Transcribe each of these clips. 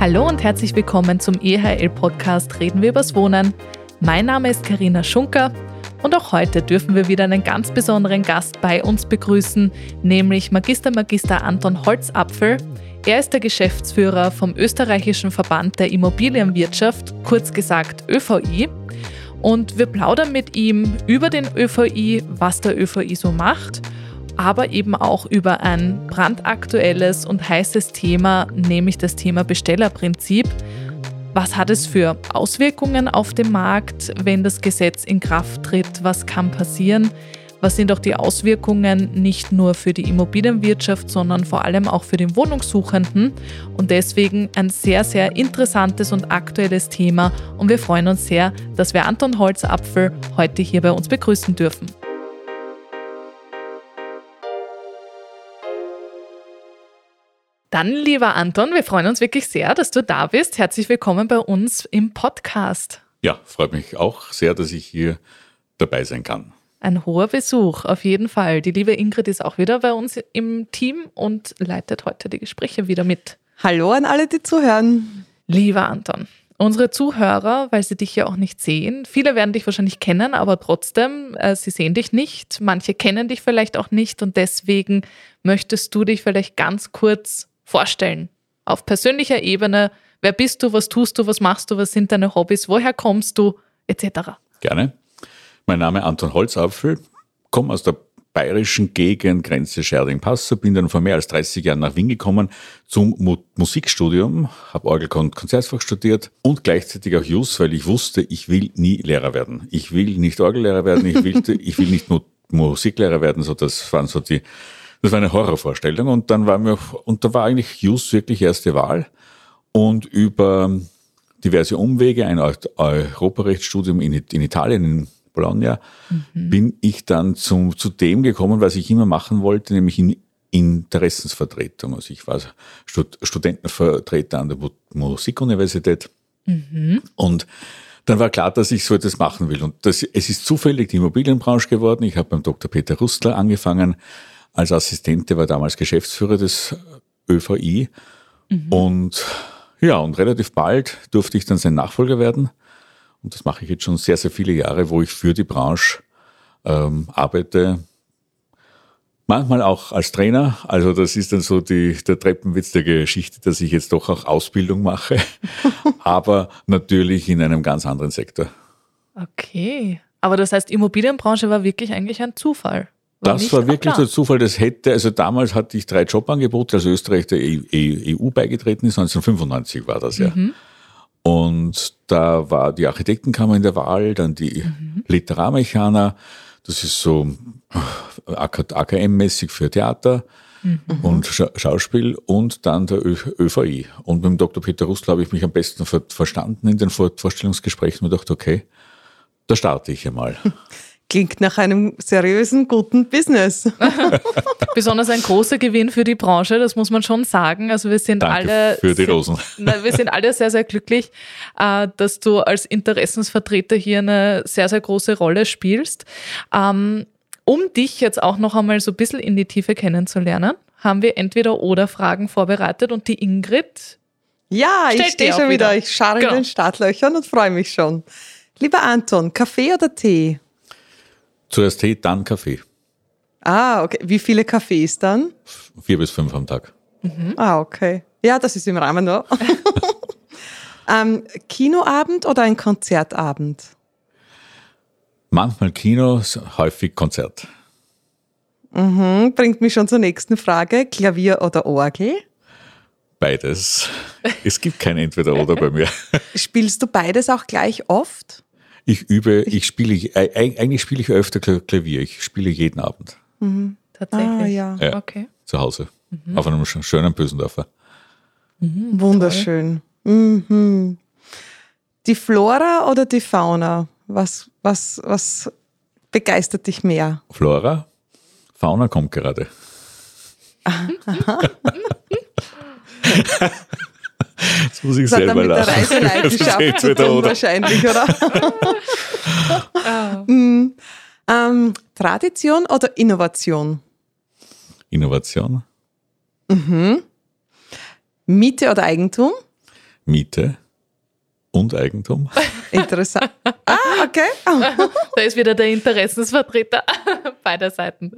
Hallo und herzlich willkommen zum EHL-Podcast Reden wir übers Wohnen. Mein Name ist Karina Schunker und auch heute dürfen wir wieder einen ganz besonderen Gast bei uns begrüßen, nämlich Magister Magister Anton Holzapfel. Er ist der Geschäftsführer vom österreichischen Verband der Immobilienwirtschaft, kurz gesagt ÖVI. Und wir plaudern mit ihm über den ÖVI, was der ÖVI so macht aber eben auch über ein brandaktuelles und heißes Thema, nämlich das Thema Bestellerprinzip. Was hat es für Auswirkungen auf den Markt, wenn das Gesetz in Kraft tritt? Was kann passieren? Was sind auch die Auswirkungen nicht nur für die Immobilienwirtschaft, sondern vor allem auch für den Wohnungssuchenden? Und deswegen ein sehr, sehr interessantes und aktuelles Thema. Und wir freuen uns sehr, dass wir Anton Holzapfel heute hier bei uns begrüßen dürfen. Dann, lieber Anton, wir freuen uns wirklich sehr, dass du da bist. Herzlich willkommen bei uns im Podcast. Ja, freut mich auch sehr, dass ich hier dabei sein kann. Ein hoher Besuch, auf jeden Fall. Die liebe Ingrid ist auch wieder bei uns im Team und leitet heute die Gespräche wieder mit. Hallo an alle, die zuhören. Lieber Anton, unsere Zuhörer, weil sie dich ja auch nicht sehen, viele werden dich wahrscheinlich kennen, aber trotzdem, äh, sie sehen dich nicht. Manche kennen dich vielleicht auch nicht und deswegen möchtest du dich vielleicht ganz kurz vorstellen. Auf persönlicher Ebene, wer bist du, was tust du, was machst du, was sind deine Hobbys, woher kommst du, etc. Gerne. Mein Name ist Anton Holzapfel, komme aus der bayerischen Gegend, Grenze Scherding-Passau, bin dann vor mehr als 30 Jahren nach Wien gekommen zum Mu Musikstudium, habe Orgel- und Konzertfach studiert und gleichzeitig auch Jus, weil ich wusste, ich will nie Lehrer werden. Ich will nicht Orgellehrer werden, ich will, ich will nicht Mu Musiklehrer werden, so das waren so die das war eine Horrorvorstellung und dann war mir, und da war eigentlich Jus wirklich erste Wahl und über diverse Umwege, ein Europarechtsstudium in, in Italien, in Bologna, mhm. bin ich dann zum, zu dem gekommen, was ich immer machen wollte, nämlich in Interessensvertretung. Also ich war Stud Studentenvertreter an der Musikuniversität mhm. und dann war klar, dass ich so etwas machen will. Und das, es ist zufällig die Immobilienbranche geworden. Ich habe beim Dr. Peter Rustler angefangen, als Assistent, der war damals Geschäftsführer des ÖVI. Mhm. Und ja, und relativ bald durfte ich dann sein Nachfolger werden. Und das mache ich jetzt schon sehr, sehr viele Jahre, wo ich für die Branche ähm, arbeite. Manchmal auch als Trainer. Also das ist dann so die, der Treppenwitz der Geschichte, dass ich jetzt doch auch Ausbildung mache. Aber natürlich in einem ganz anderen Sektor. Okay. Aber das heißt, Immobilienbranche war wirklich eigentlich ein Zufall. Das war wirklich der Zufall. Das hätte, also damals hatte ich drei Jobangebote, als Österreich der EU e beigetreten ist, 1995 war das ja. Mhm. Und da war die Architektenkammer in der Wahl, dann die mhm. Literarmechaner, das ist so AKM-mäßig für Theater mhm. und Scha Schauspiel und dann der Ö ÖVI. Und mit dem Dr. Peter Rustl habe ich mich am besten ver verstanden in den Vor Vorstellungsgesprächen und dachte, okay, da starte ich einmal. Klingt nach einem seriösen, guten Business. Besonders ein großer Gewinn für die Branche, das muss man schon sagen. Also wir sind Danke alle für die Rosen. Sind, wir sind alle sehr, sehr glücklich, äh, dass du als Interessensvertreter hier eine sehr, sehr große Rolle spielst. Ähm, um dich jetzt auch noch einmal so ein bisschen in die Tiefe kennenzulernen, haben wir entweder oder Fragen vorbereitet und die Ingrid. Ja, ich stehe schon wieder. wieder. Ich scharre genau. in den Startlöchern und freue mich schon. Lieber Anton, Kaffee oder Tee? Zuerst Tee, dann Kaffee. Ah, okay. Wie viele Kaffees dann? Vier bis fünf am Tag. Mhm. Ah, okay. Ja, das ist im Rahmen noch. ähm, Kinoabend oder ein Konzertabend? Manchmal Kino, häufig Konzert. Mhm, bringt mich schon zur nächsten Frage. Klavier oder Orgel? Beides. Es gibt kein Entweder-Oder bei mir. Spielst du beides auch gleich oft? Ich übe, ich spiele, äh, eigentlich spiele ich öfter Klavier. Ich spiele jeden Abend. Mhm. Tatsächlich. Ah, ja. ja. Okay. Zu Hause. Mhm. Auf einem schönen Bösendorfer. Mhm, Wunderschön. Mhm. Die Flora oder die Fauna? Was, was, was begeistert dich mehr? Flora. Fauna kommt gerade. Das muss ich das selber lachen. Das hat dann mit der Reiseleidenschaft zu tun wahrscheinlich, oder? oh. mm, ähm, Tradition oder Innovation? Innovation. Mhm. Miete oder Eigentum? Miete und Eigentum. Interessant. Ah, okay. Da ist wieder der Interessensvertreter beider Seiten.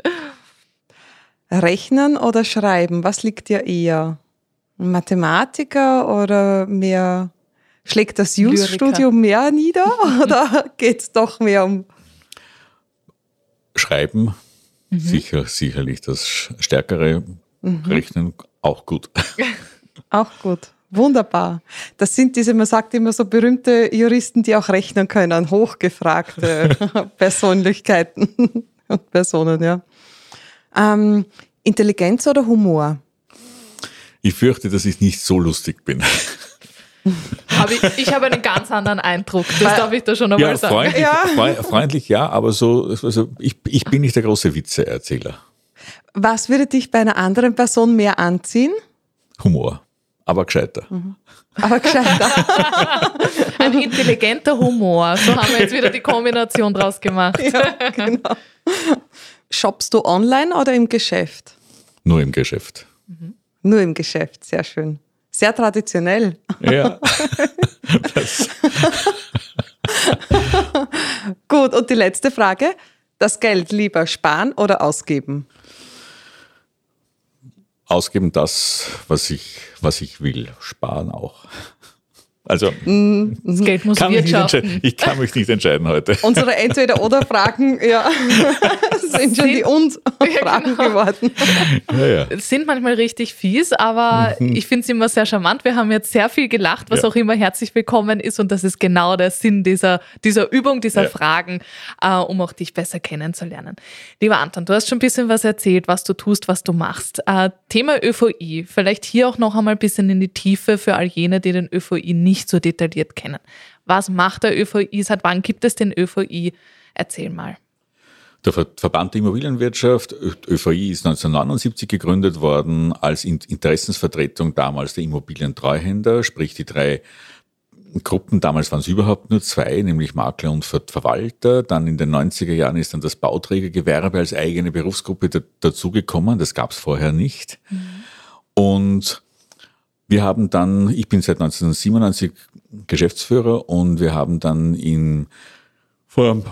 Rechnen oder schreiben, was liegt dir eher? Mathematiker oder mehr schlägt das Jus-Studium mehr nieder oder geht es doch mehr um Schreiben? Sicher, sicherlich das stärkere Rechnen auch gut. Auch gut. Wunderbar. Das sind diese, man sagt immer so berühmte Juristen, die auch rechnen können, hochgefragte Persönlichkeiten und Personen, ja. Ähm, Intelligenz oder Humor? Ich fürchte, dass ich nicht so lustig bin. Habe ich, ich habe einen ganz anderen Eindruck. Das darf ich da schon einmal Ja, sagen. freundlich Ja. freundlich ja, aber so, also ich, ich bin nicht der große Witzeerzähler. Was würde dich bei einer anderen Person mehr anziehen? Humor, aber gescheiter. Aber gescheiter. Ein intelligenter Humor. So haben wir jetzt wieder die Kombination draus gemacht. ja, genau. Shoppst du online oder im Geschäft? Nur im Geschäft. Nur im Geschäft, sehr schön. Sehr traditionell. Ja. Gut, und die letzte Frage. Das Geld lieber sparen oder ausgeben? ausgeben das, was ich, was ich will. Sparen auch. Also Das Geld muss kann wirtschaften. ich kann mich nicht entscheiden heute. Unsere Entweder-Oder-Fragen, ja, sind schon die Und-Fragen geworden. Ja, ja. Sind manchmal richtig fies, aber ich finde es immer sehr charmant. Wir haben jetzt sehr viel gelacht, was Ja. auch immer herzlich willkommen ist. Und das ist genau der Sinn dieser, dieser Übung, dieser Ja. Fragen, äh, um auch dich besser kennenzulernen. Lieber Anton, du hast schon ein bisschen was erzählt, was du tust, was du machst. Äh, Thema ÖVI, vielleicht hier auch noch einmal ein bisschen in die Tiefe für all jene, die den ÖVI nicht so detailliert kennen. Was macht der ÖVI? Seit wann gibt es den ÖVI? Erzähl mal. Der Ver Verband der Immobilienwirtschaft, ÖVI, ist 1979 gegründet worden als In- Interessensvertretung damals der Immobilientreuhänder, sprich die drei Gruppen, damals waren es überhaupt nur zwei, nämlich Makler und Ver Verwalter. Dann in den 90er Jahren ist dann das Bauträgergewerbe als eigene Berufsgruppe da dazugekommen, das gab es vorher nicht. Und wir haben dann, ich bin seit 1997 Geschäftsführer und wir haben dann in vor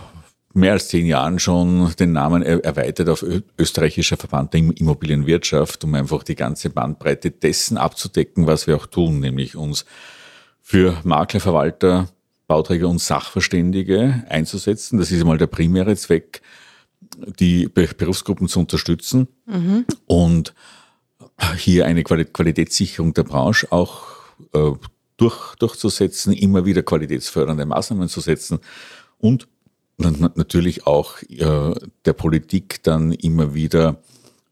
mehr als zehn Jahren schon den Namen er- erweitert auf österreichischer Verband der Im- Immobilienwirtschaft, um einfach die ganze Bandbreite dessen abzudecken, was wir auch tun, nämlich uns für Makler, Verwalter, Bauträger und Sachverständige einzusetzen. Das ist einmal der primäre Zweck, die Be Berufsgruppen zu unterstützen und hier eine Quali Qualitätssicherung der Branche auch äh, durch, durchzusetzen, immer wieder qualitätsfördernde Maßnahmen zu setzen und na- na- natürlich auch äh, der Politik dann immer wieder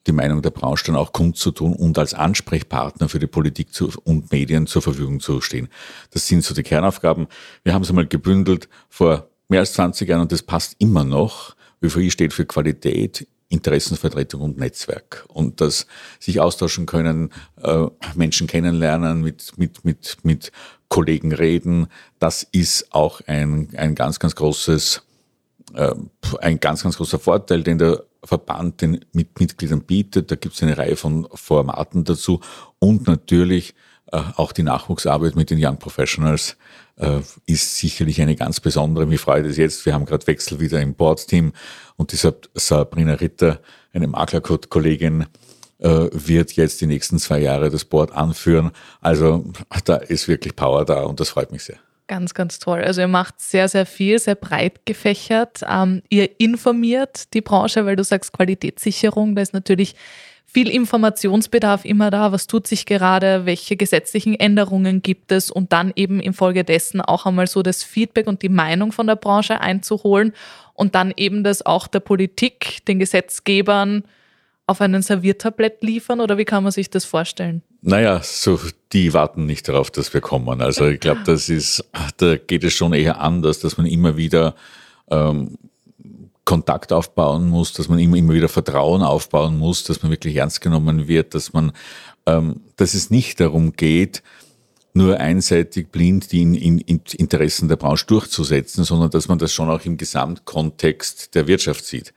die Meinung der Branche dann auch kundzutun und als Ansprechpartner für die Politik zu, und Medien zur Verfügung zu stehen. Das sind so die Kernaufgaben. Wir haben es einmal gebündelt vor mehr als 20 Jahren und das passt immer noch. ÖVI steht für Qualität, Interessenvertretung und Netzwerk. Und das sich austauschen können, äh, Menschen kennenlernen, mit, mit, mit, mit Kollegen reden, das ist auch ein, ein ganz, ganz großes äh, ein ganz, ganz großer Vorteil, den der Verband den mit Mitgliedern bietet. Da gibt es eine Reihe von Formaten dazu und natürlich äh, auch die Nachwuchsarbeit mit den Young Professionals ist sicherlich eine ganz besondere. Mir freut es jetzt. Wir haben gerade Wechsel wieder im Boardteam und deshalb Sabrina Ritter, eine Maklercode-Kollegin, äh, wird jetzt die nächsten zwei Jahre das Board anführen. Also da ist wirklich Power da und das freut mich sehr. Ganz, ganz toll. Also ihr macht sehr, sehr viel, sehr breit gefächert. Ähm, ihr informiert die Branche, weil du sagst Qualitätssicherung, da ist natürlich viel Informationsbedarf immer da. Was tut sich gerade? Welche gesetzlichen Änderungen gibt es? Und dann eben infolgedessen auch einmal so das Feedback und die Meinung von der Branche einzuholen und dann eben das auch der Politik, den Gesetzgebern auf einen Serviertablett liefern? Oder wie kann man sich das vorstellen? Naja, so, die warten nicht darauf, dass wir kommen. Also ich glaube, das ist, da geht es schon eher anders, dass man immer wieder ähm, Kontakt aufbauen muss, dass man immer, immer wieder Vertrauen aufbauen muss, dass man wirklich ernst genommen wird, dass man, ähm, dass es nicht darum geht, nur einseitig blind die in, in, in Interessen der Branche durchzusetzen, sondern dass man das schon auch im Gesamtkontext der Wirtschaft sieht.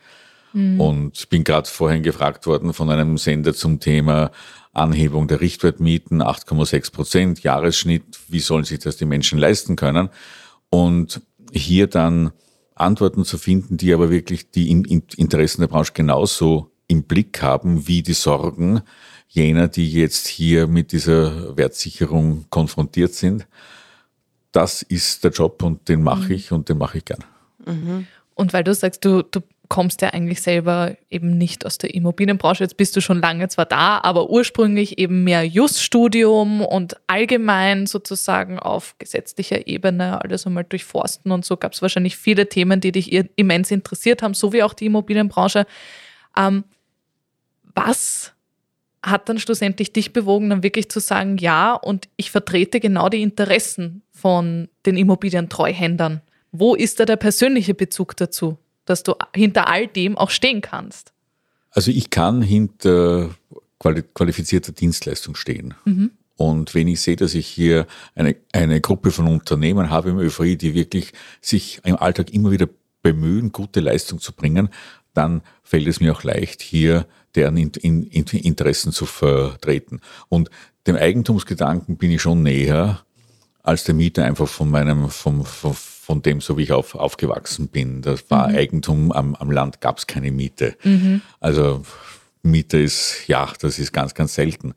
Und ich bin gerade vorhin gefragt worden von einem Sender zum Thema Anhebung der Richtwertmieten, 8,6 Prozent, Jahresschnitt, wie sollen sich das die Menschen leisten können? Und hier dann Antworten zu finden, die aber wirklich die Interessen der Branche genauso im Blick haben wie die Sorgen jener, die jetzt hier mit dieser Wertsicherung konfrontiert sind. Das ist der Job und den mache mhm. ich und den mache ich gern. Mhm. Und weil du sagst, du, du kommst ja eigentlich selber eben nicht aus der Immobilienbranche. Jetzt bist du schon lange zwar da, aber ursprünglich eben mehr Juststudium und allgemein sozusagen auf gesetzlicher Ebene alles einmal durchforsten und so gab es wahrscheinlich viele Themen, die dich immens interessiert haben, so wie auch die Immobilienbranche. Ähm, was hat dann schlussendlich dich bewogen, dann wirklich zu sagen, ja, und ich vertrete genau die Interessen von den Immobilientreuhändern? Wo ist da der persönliche Bezug dazu? Dass du hinter all dem auch stehen kannst? Also ich kann hinter qualifizierter Dienstleistung stehen. Mhm. Und wenn ich sehe, dass ich hier eine, eine Gruppe von Unternehmen habe im ÖFRI, die wirklich sich im Alltag immer wieder bemühen, gute Leistung zu bringen, dann fällt es mir auch leicht, hier deren in, in, Interessen zu vertreten. Und dem Eigentumsgedanken bin ich schon näher als der Mieter einfach von meinem, vom, vom, von dem, so wie ich auf, aufgewachsen bin. Das war mhm. Eigentum, am, am Land gab es keine Miete. Mhm. Also Miete ist, ja, das ist ganz, ganz selten.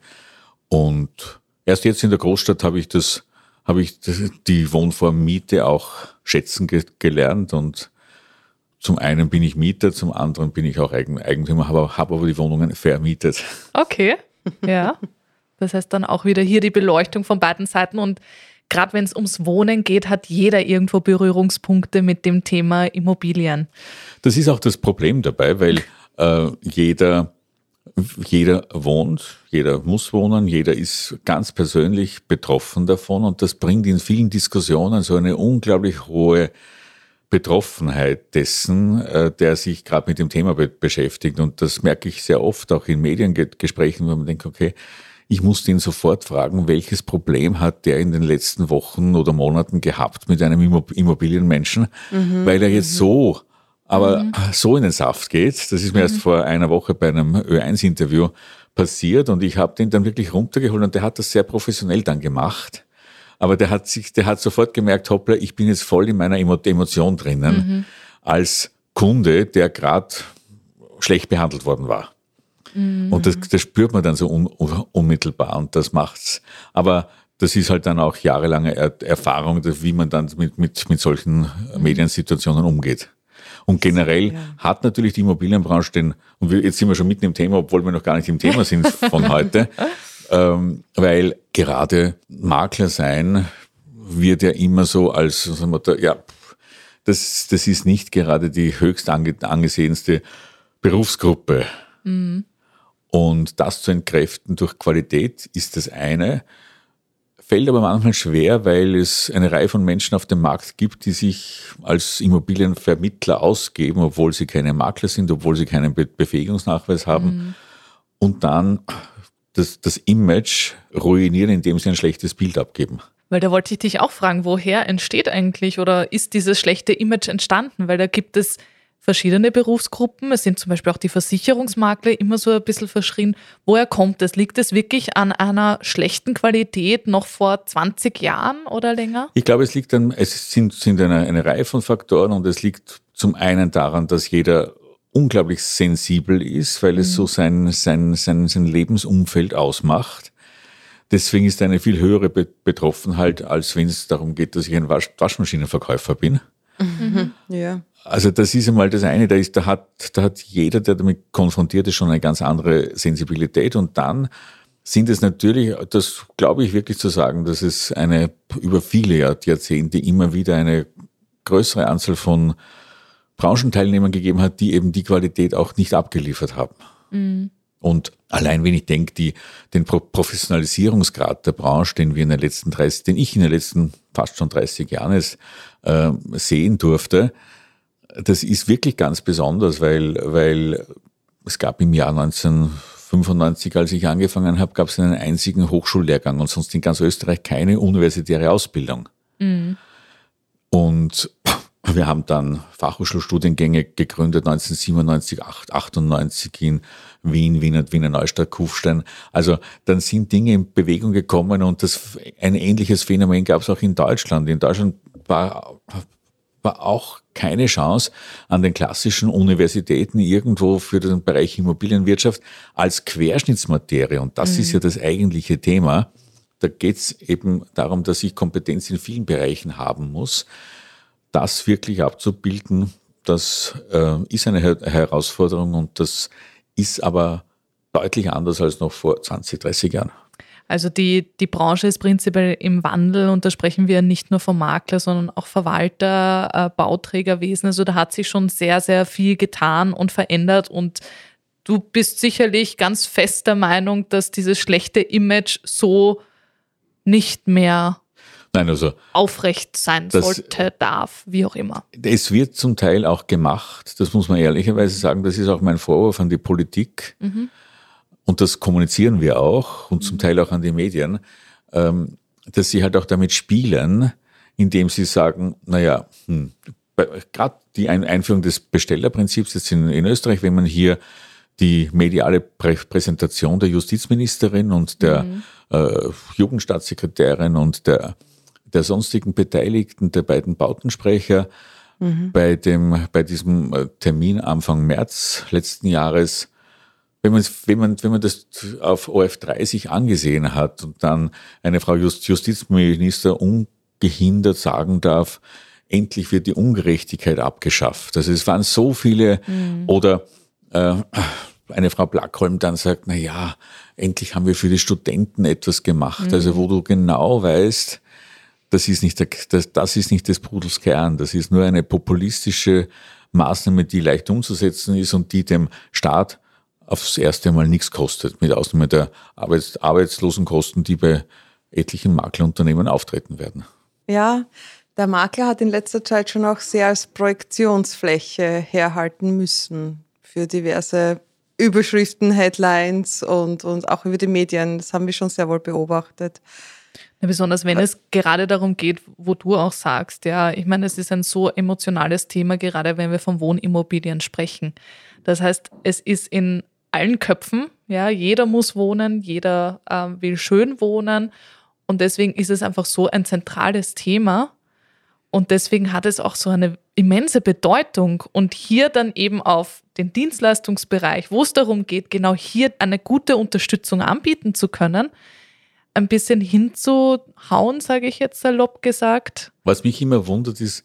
Und erst jetzt in der Großstadt habe ich das, habe ich die Wohnform Miete auch schätzen ge gelernt und zum einen bin ich Mieter, zum anderen bin ich auch Eigentümer, habe, habe aber die Wohnungen vermietet. Okay, ja. Das heißt dann auch wieder hier die Beleuchtung von beiden Seiten und gerade wenn es ums Wohnen geht, hat jeder irgendwo Berührungspunkte mit dem Thema Immobilien. Das ist auch das Problem dabei, weil äh, jeder, jeder wohnt, jeder muss wohnen, jeder ist ganz persönlich betroffen davon und das bringt in vielen Diskussionen so eine unglaublich hohe Betroffenheit dessen, äh, der sich gerade mit dem Thema be beschäftigt. Und das merke ich sehr oft auch in Mediengesprächen, wo man denkt, okay, ich musste ihn sofort fragen, welches Problem hat der in den letzten Wochen oder Monaten gehabt mit einem Immobilienmenschen, mhm. weil er jetzt mhm. so, aber mhm. so in den Saft geht. Das ist mir erst mhm. vor einer Woche bei einem Ö1-Interview passiert und ich habe den dann wirklich runtergeholt und der hat das sehr professionell dann gemacht. Aber der hat sich, der hat sofort gemerkt, hoppla, ich bin jetzt voll in meiner Emotion drinnen mhm. als Kunde, der gerade schlecht behandelt worden war. Mhm. Und das, das, spürt man dann so un, unmittelbar und das macht's. Aber das ist halt dann auch jahrelange er Erfahrung, wie man dann mit, mit, mit solchen mhm. Mediensituationen umgeht. Und generell ja. hat natürlich die Immobilienbranche den, und wir, jetzt sind wir schon mitten im Thema, obwohl wir noch gar nicht im Thema sind von heute, ähm, weil gerade Makler sein wird ja immer so als, sagen wir, ja, das, das ist nicht gerade die höchst angesehenste Berufsgruppe. Mhm. Und das zu entkräften durch Qualität ist das eine, fällt aber manchmal schwer, weil es eine Reihe von Menschen auf dem Markt gibt, die sich als Immobilienvermittler ausgeben, obwohl sie keine Makler sind, obwohl sie keinen Befähigungsnachweis haben mhm. und dann das, das Image ruinieren, indem sie ein schlechtes Bild abgeben. Weil da wollte ich dich auch fragen, woher entsteht eigentlich oder ist dieses schlechte Image entstanden? Weil da gibt es verschiedene Berufsgruppen. Es sind zum Beispiel auch die Versicherungsmakler immer so ein bisschen verschrien. Woher kommt es? Liegt es wirklich an einer schlechten Qualität noch vor 20 Jahren oder länger? Ich glaube, es liegt an, es sind, sind eine, eine Reihe von Faktoren und es liegt zum einen daran, dass jeder unglaublich sensibel ist, weil es mhm. so sein, sein, sein, sein Lebensumfeld ausmacht. Deswegen ist eine viel höhere Betroffenheit, als wenn es darum geht, dass ich ein Wasch Waschmaschinenverkäufer bin. Mhm. Ja. Also das ist einmal das eine, da, ist, da, hat, da hat jeder, der damit konfrontiert ist, schon eine ganz andere Sensibilität. Und dann sind es natürlich, das glaube ich wirklich zu sagen, dass es eine über viele Jahrzehnte immer wieder eine größere Anzahl von Branchenteilnehmern gegeben hat, die eben die Qualität auch nicht abgeliefert haben. Mhm. Und allein wenn ich denke, die, den Professionalisierungsgrad der Branche, den wir in den letzten 30, den ich in den letzten fast schon 30 Jahren es, äh, sehen durfte, das ist wirklich ganz besonders, weil, weil es gab im Jahr 1995, als ich angefangen habe, gab es einen einzigen Hochschullehrgang und sonst in ganz Österreich keine universitäre Ausbildung. Mhm. Und wir haben dann Fachhochschulstudiengänge gegründet, 1997, 98 in Wien, Wiener, Wiener Neustadt, Kufstein. Also dann sind Dinge in Bewegung gekommen und das, ein ähnliches Phänomen gab es auch in Deutschland. In Deutschland war, war auch keine Chance an den klassischen Universitäten irgendwo für den Bereich Immobilienwirtschaft als Querschnittsmaterie. Und das mhm. ist ja das eigentliche Thema. Da geht es eben darum, dass ich Kompetenz in vielen Bereichen haben muss. Das wirklich abzubilden, das äh, ist eine Her Herausforderung und das ist aber deutlich anders als noch vor 20, 30 Jahren. Also die, die Branche ist prinzipiell im Wandel und da sprechen wir nicht nur vom Makler, sondern auch Verwalter, äh, Bauträgerwesen. Also da hat sich schon sehr, sehr viel getan und verändert und du bist sicherlich ganz fest der Meinung, dass dieses schlechte Image so nicht mehr Nein, also, aufrecht sein sollte, darf, wie auch immer. Es wird zum Teil auch gemacht, das muss man ehrlicherweise sagen, das ist auch mein Vorwurf an die Politik. Mhm. Und das kommunizieren wir auch und zum Teil auch an die Medien, ähm, dass sie halt auch damit spielen, indem sie sagen, naja, hm, gerade die Einführung des Bestellerprinzips jetzt in, in Österreich, wenn man hier die mediale Prä Präsentation der Justizministerin und der mhm. äh, Jugendstaatssekretärin und der der sonstigen Beteiligten, der beiden Bautensprecher, mhm. bei, dem, bei diesem äh, Termin Anfang März letzten Jahres, wenn man, wenn man, wenn man das auf OF3 sich angesehen hat und dann eine Frau Just, Justizminister ungehindert sagen darf, endlich wird die Ungerechtigkeit abgeschafft. Also es waren so viele mhm. oder äh, eine Frau Blackholm dann sagt, na ja, endlich haben wir für die Studenten etwas gemacht. Mhm. Also wo du genau weißt, das ist nicht, der, das, das ist nicht des Pudels Kern. Das ist nur eine populistische Maßnahme, die leicht umzusetzen ist und die dem Staat aufs erste Mal nichts kostet, mit Ausnahme der Arbeits Arbeitslosenkosten, die bei etlichen Maklerunternehmen auftreten werden. Ja, der Makler hat in letzter Zeit schon auch sehr als Projektionsfläche herhalten müssen für diverse Überschriften, Headlines und, und auch über die Medien. Das haben wir schon sehr wohl beobachtet. Ja, besonders wenn es gerade darum geht, wo du auch sagst, ja, ich meine, es ist ein so emotionales Thema, gerade wenn wir von Wohnimmobilien sprechen. Das heißt, es ist in allen Köpfen, ja, jeder muss wohnen, jeder äh, will schön wohnen. Und deswegen ist es einfach so ein zentrales Thema. Und deswegen hat es auch so eine immense Bedeutung. Und hier dann eben auf den Dienstleistungsbereich, wo es darum geht, genau hier eine gute Unterstützung anbieten zu können, ein bisschen hinzuhauen, sage ich jetzt salopp gesagt. Was mich immer wundert, ist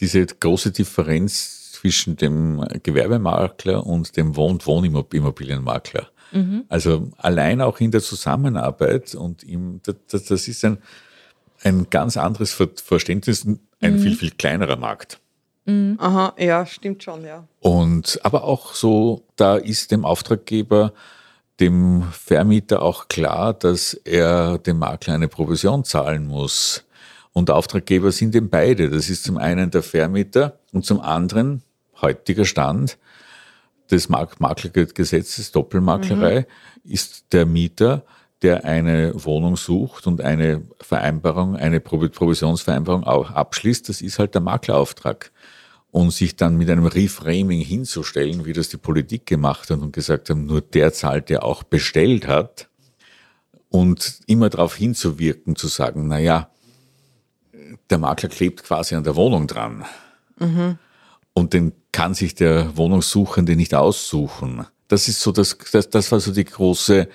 diese große Differenz zwischen dem Gewerbemakler und dem Wohn- und Wohnimmobilienmakler. Mhm. Also allein auch in der Zusammenarbeit und im, das, das ist ein, ein ganz anderes Verständnis, ein mhm. viel, viel kleinerer Markt. Mhm. Aha, ja, stimmt schon, ja. Und aber auch so, da ist dem Auftraggeber dem Vermieter auch klar, dass er dem Makler eine Provision zahlen muss. Und Auftraggeber sind eben beide. Das ist zum einen der Vermieter und zum anderen heutiger Stand des Maklergesetzes, Doppelmaklerei, mhm. ist der Mieter, der eine Wohnung sucht und eine Vereinbarung, eine Provisionsvereinbarung auch abschließt. Das ist halt der Maklerauftrag und sich dann mit einem Reframing hinzustellen, wie das die Politik gemacht hat und gesagt haben, nur der zahlt, der auch bestellt hat und immer darauf hinzuwirken, zu sagen, na ja, der Makler klebt quasi an der Wohnung dran. Mhm. Und den kann sich der Wohnungssuchende nicht aussuchen. Das ist so das, das, das war so die große,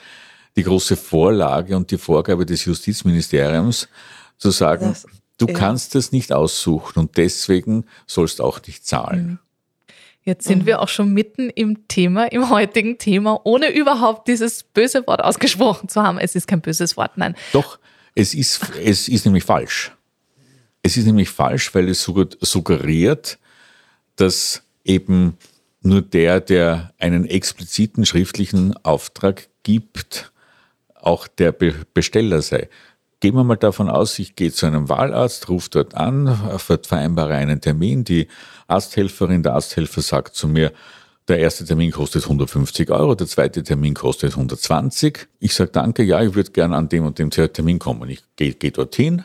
die große Vorlage und die Vorgabe des Justizministeriums, zu sagen, das, Du ja. kannst es nicht aussuchen und deswegen sollst auch nicht zahlen. Mhm. Jetzt sind mhm. wir auch schon mitten im Thema, im heutigen Thema, ohne überhaupt dieses böse Wort ausgesprochen zu haben. Es ist kein böses Wort, nein. Doch, es ist, es ist nämlich falsch. Es ist nämlich falsch, weil es suggeriert, dass eben nur der, der einen expliziten schriftlichen Auftrag gibt, auch der Besteller sei. Gehen wir mal davon aus, ich gehe zu einem Wahlarzt, rufe dort an, vereinbare einen Termin. Die Arzthelferin, der Arzthelfer sagt zu mir, der erste Termin kostet 150 Euro, der zweite Termin kostet 120. Ich sage danke, ja, ich würde gerne an dem und dem Termin kommen. Ich gehe geh dorthin.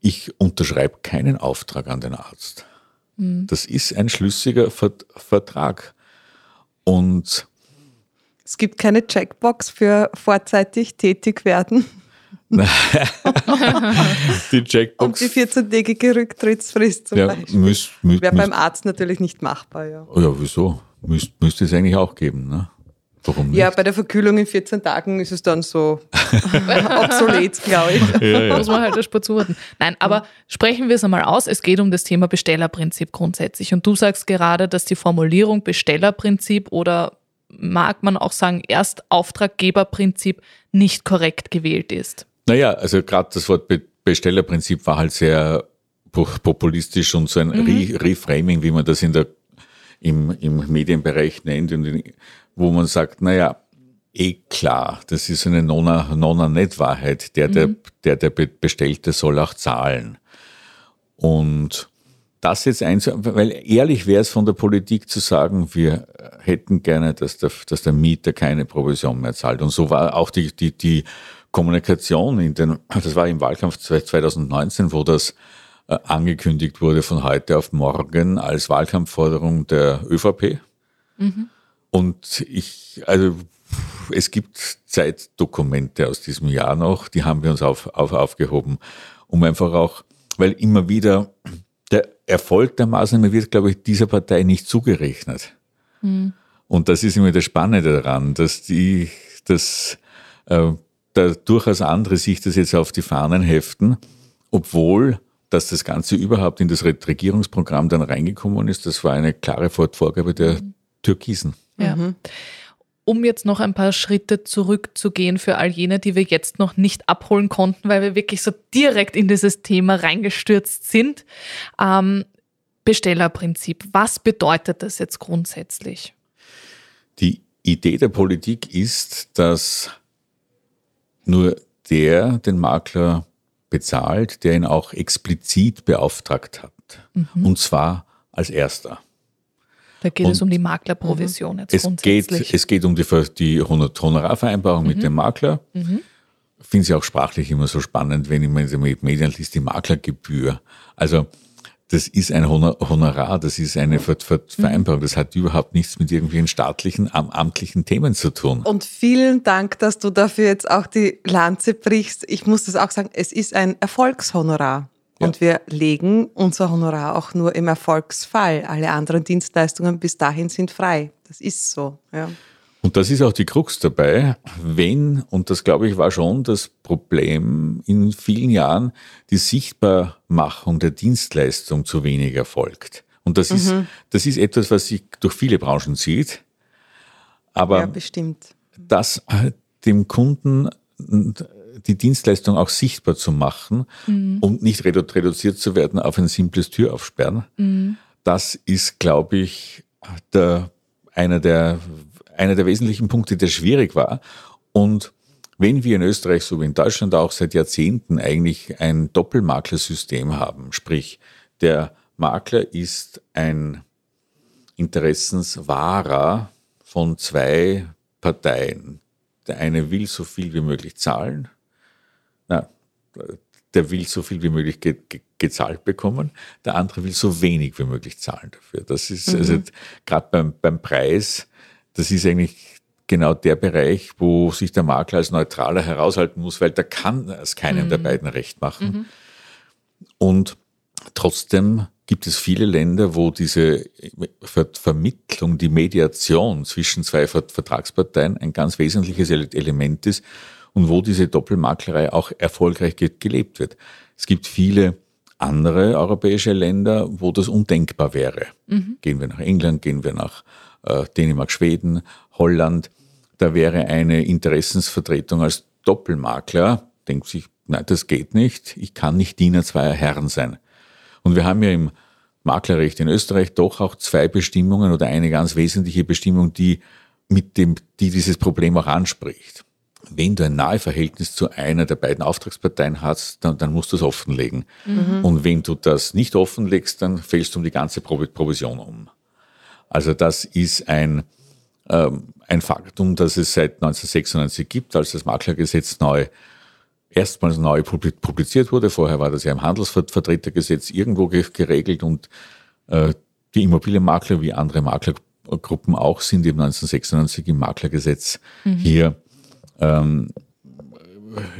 Ich unterschreibe keinen Auftrag an den Arzt. Mhm. Das ist ein schlüssiger Vertrag. Und Es gibt keine Checkbox für vorzeitig tätig werden. die Checkbox. Und die 14-tägige Rücktrittsfrist zum ja, Beispiel. Müsst, müsst, Wäre beim Arzt natürlich nicht machbar, ja. Oh ja, wieso? Müsst, müsste es eigentlich auch geben, ne? Warum nicht? Ja, bei der Verkühlung in 14 Tagen ist es dann so obsolet, glaube ich. Ja, ja. Muss man halt eine Spur zuwarten. Nein, aber sprechen wir es einmal aus. Es geht um das Thema Bestellerprinzip grundsätzlich. Und du sagst gerade, dass die Formulierung Bestellerprinzip oder mag man auch sagen Erstauftraggeberprinzip nicht korrekt gewählt ist. Naja, also gerade das Wort Be Bestellerprinzip war halt sehr po- populistisch und so ein Re Reframing, wie man das in der, im, im Medienbereich nennt, und in- wo man sagt, naja, eh klar, das ist eine Nona, Nona nicht Wahrheit. Der, der, der, der Bestellte soll auch zahlen. Und das jetzt einzu, weil ehrlich wäre es von der Politik zu sagen, wir hätten gerne, dass der, dass der Mieter keine Provision mehr zahlt. Und so war auch die, die, die Kommunikation in den, das war im Wahlkampf 2019, wo das äh, angekündigt wurde von heute auf morgen als Wahlkampfforderung der ÖVP. Und ich, also es gibt Zeitdokumente aus diesem Jahr noch, die haben wir uns auf, auf, aufgehoben, um einfach auch, weil immer wieder der Erfolg der Maßnahme wird, glaube ich, dieser Partei nicht zugerechnet. Und das ist immer das Spannende daran, dass die, dass äh, da durchaus andere sich das jetzt auf die Fahnen heften, obwohl dass das Ganze überhaupt in das Re- Regierungsprogramm dann reingekommen ist, das war eine klare Vor- Vorgabe der Türkisen. Ja. Um jetzt noch ein paar Schritte zurückzugehen für all jene, die wir jetzt noch nicht abholen konnten, weil wir wirklich so direkt in dieses Thema reingestürzt sind. Ähm, Bestellerprinzip. Was bedeutet das jetzt grundsätzlich? Die Idee der Politik ist, dass nur der den Makler bezahlt, der ihn auch explizit beauftragt hat. Und zwar als erster. Da geht es Und- um die Maklerprovision jetzt Es geht, grundsätzlich. es geht um die, die Honor- Honorarvereinbarung mit dem Makler. Finde ich auch sprachlich immer so spannend, wenn ich mir in den Medien liest, die Maklergebühr. Also das ist ein Honor- Honorar, das ist eine Ver Ver Vereinbarung, das hat überhaupt nichts mit irgendwelchen staatlichen, am- amtlichen Themen zu tun. Und vielen Dank, dass du dafür jetzt auch die Lanze brichst. Ich muss das auch sagen, es ist ein Erfolgshonorar. Ja. Und wir legen unser Honorar auch nur im Erfolgsfall. Alle anderen Dienstleistungen bis dahin sind frei. Das ist so. Ja. Und das ist auch die Krux dabei, wenn, und das glaube ich war schon das Problem in vielen Jahren, die Sichtbarmachung der Dienstleistung zu wenig erfolgt. Und das ist, das ist etwas, was sich durch viele Branchen zieht. Aber ja, bestimmt. das äh, dem Kunden die Dienstleistung auch sichtbar zu machen und nicht redu reduziert zu werden auf ein simples Türaufsperren, das ist, glaube ich, der, einer, der, einer der wesentlichen Punkte, der schwierig war. Und wenn wir in Österreich, so wie in Deutschland auch seit Jahrzehnten eigentlich ein Doppelmaklersystem haben, sprich der Makler ist ein Interessenswahrer von zwei Parteien. Der eine will so viel wie möglich zahlen, na, der will so viel wie möglich ge ge gezahlt bekommen, der andere will so wenig wie möglich zahlen dafür. Das ist also gerade beim, beim Preis, das ist eigentlich genau der Bereich, wo sich der Makler als Neutraler heraushalten muss, weil der kann es keinem der beiden recht machen. Und trotzdem gibt es viele Länder, wo diese Ver Vermittlung, die Mediation zwischen zwei Ver Vertragsparteien ein ganz wesentliches Ele- Element ist und wo diese Doppelmaklerei auch erfolgreich ge gelebt wird. Es gibt viele andere europäische Länder, wo das undenkbar wäre. Gehen wir nach England, gehen wir nach äh, Dänemark, Schweden, Holland. Da wäre eine Interessensvertretung als Doppelmakler, denkt sich, nein, das geht nicht, ich kann nicht Diener zweier Herren sein. Und wir haben ja im Maklerrecht in Österreich doch auch zwei Bestimmungen oder eine ganz wesentliche Bestimmung, die mit dem, die dieses Problem auch anspricht. Wenn du ein Naheverhältnis zu einer der beiden Auftragsparteien hast, dann, dann musst du es offenlegen. Und wenn du das nicht offenlegst, dann fällst du um die ganze Provi- Provision um. Also das ist ein, ähm, ein Faktum, das es seit 1996 gibt, als das Maklergesetz neu erstmals neu publi- publiziert wurde. Vorher war das ja im Handelsvertretergesetz irgendwo ge geregelt und äh, die Immobilienmakler wie andere Makler Gruppen auch sind, die 1996 im Maklergesetz mhm. hier ähm,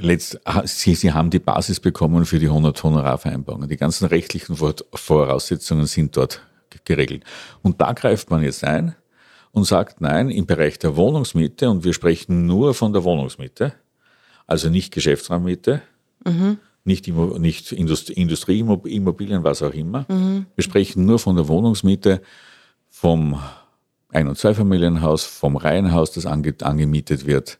letzt, sie, sie haben die Basis bekommen für die Honorarvereinbarungen. Die ganzen rechtlichen Voraussetzungen sind dort geregelt. Und da greift man jetzt ein und sagt, nein, im Bereich der Wohnungsmiete, und wir sprechen nur von der Wohnungsmiete, also nicht Geschäftsraummiete, mhm. nicht, nicht Industrieimmobilien, was auch immer. Mhm. Wir sprechen nur von der Wohnungsmiete, vom Ein- und Zweifamilienhaus, vom Reihenhaus, das ange angemietet wird,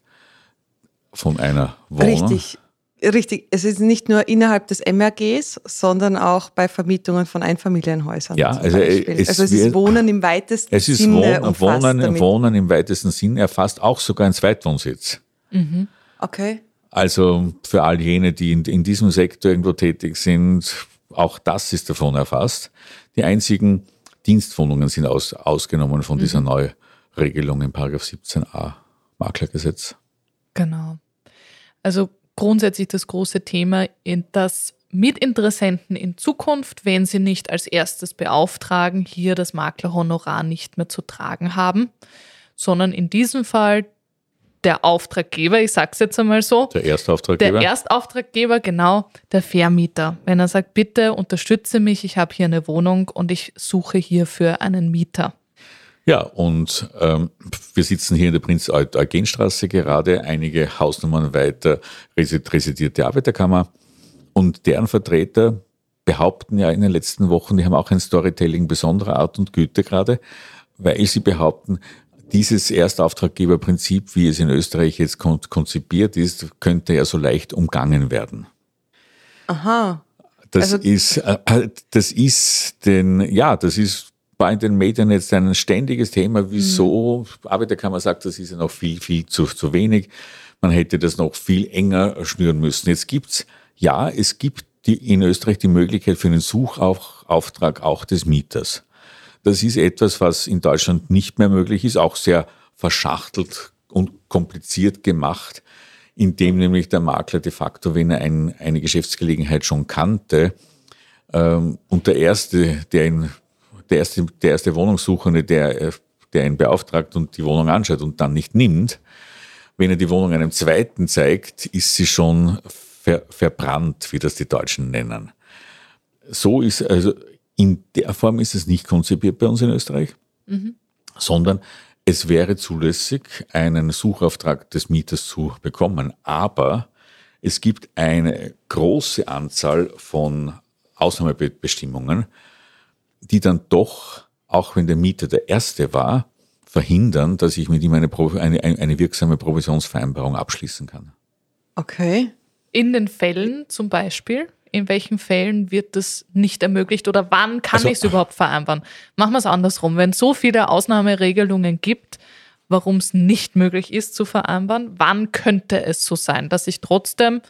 von einer Wohnung. Richtig. Richtig, es ist nicht nur innerhalb des MRGs, sondern auch bei Vermietungen von Einfamilienhäusern. Ja, also es, also es ist Wohnen im weitesten es ist Sinne. Wohn, Wohnen, Wohnen im weitesten Sinn erfasst auch sogar ein Zweitwohnsitz. Mhm. Okay. Also für all jene, die in, in diesem Sektor irgendwo tätig sind, auch das ist davon erfasst. Die einzigen Dienstwohnungen sind aus, ausgenommen von mhm. dieser Neuregelung im 17a Maklergesetz. Genau. Also grundsätzlich das große Thema, dass Mitinteressenten in Zukunft, wenn sie nicht als erstes beauftragen, hier das Maklerhonorar nicht mehr zu tragen haben, sondern in diesem Fall der Auftraggeber, ich sage es jetzt einmal so. Der Erstauftraggeber. Der Erstauftraggeber, genau, der Vermieter. Wenn er sagt, bitte unterstütze mich, ich habe hier eine Wohnung und ich suche hierfür einen Mieter. Ja, und ähm, wir sitzen hier in der Prinz-Eugen-Straße gerade, einige Hausnummern weiter residiert die Arbeiterkammer und deren Vertreter behaupten ja in den letzten Wochen, die haben auch ein Storytelling besonderer Art und Güte gerade, weil sie behaupten, dieses Erstauftraggeberprinzip, wie es in Österreich jetzt konzipiert ist, könnte ja so leicht umgangen werden. Aha. Das also ist, äh, das ist den, ja, das ist war in den Medien jetzt ein ständiges Thema, wieso mhm. Arbeiterkammer sagt, das ist ja noch viel, viel zu, zu wenig. Man hätte das noch viel enger schnüren müssen. Jetzt gibt's, ja, es gibt die, in Österreich die Möglichkeit für einen Suchauftrag auch des Mieters. Das ist etwas, was in Deutschland nicht mehr möglich ist, auch sehr verschachtelt und kompliziert gemacht, indem nämlich der Makler de facto, wenn er ein, eine Geschäftsgelegenheit schon kannte, ähm, und der Erste, der ihn der erste, der erste Wohnungssuchende, der, der ihn beauftragt und die Wohnung anschaut und dann nicht nimmt, wenn er die Wohnung einem zweiten zeigt, ist sie schon ver, verbrannt, wie das die Deutschen nennen. So ist, also in der Form ist es nicht konzipiert bei uns in Österreich, mhm. sondern es wäre zulässig, einen Suchauftrag des Mieters zu bekommen. Aber es gibt eine große Anzahl von Ausnahmebestimmungen, die dann doch, auch wenn der Mieter der Erste war, verhindern, dass ich mit ihm eine, eine, eine wirksame Provisionsvereinbarung abschließen kann. Okay. In den Fällen zum Beispiel, in welchen Fällen wird das nicht ermöglicht oder wann kann also, ich es überhaupt vereinbaren? Machen wir es andersrum. Wenn es so viele Ausnahmeregelungen gibt, warum es nicht möglich ist zu vereinbaren, wann könnte es so sein, dass ich trotzdem